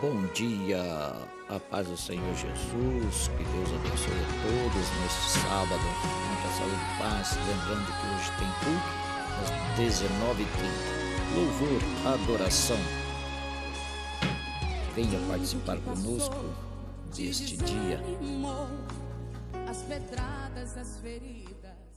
Bom dia, a paz do Senhor Jesus, que Deus abençoe a todos neste sábado, muita saúde e paz, lembrando que hoje tem culto às 19h30, louvor, adoração. Venha participar conosco deste dia. As pedradas, as feridas.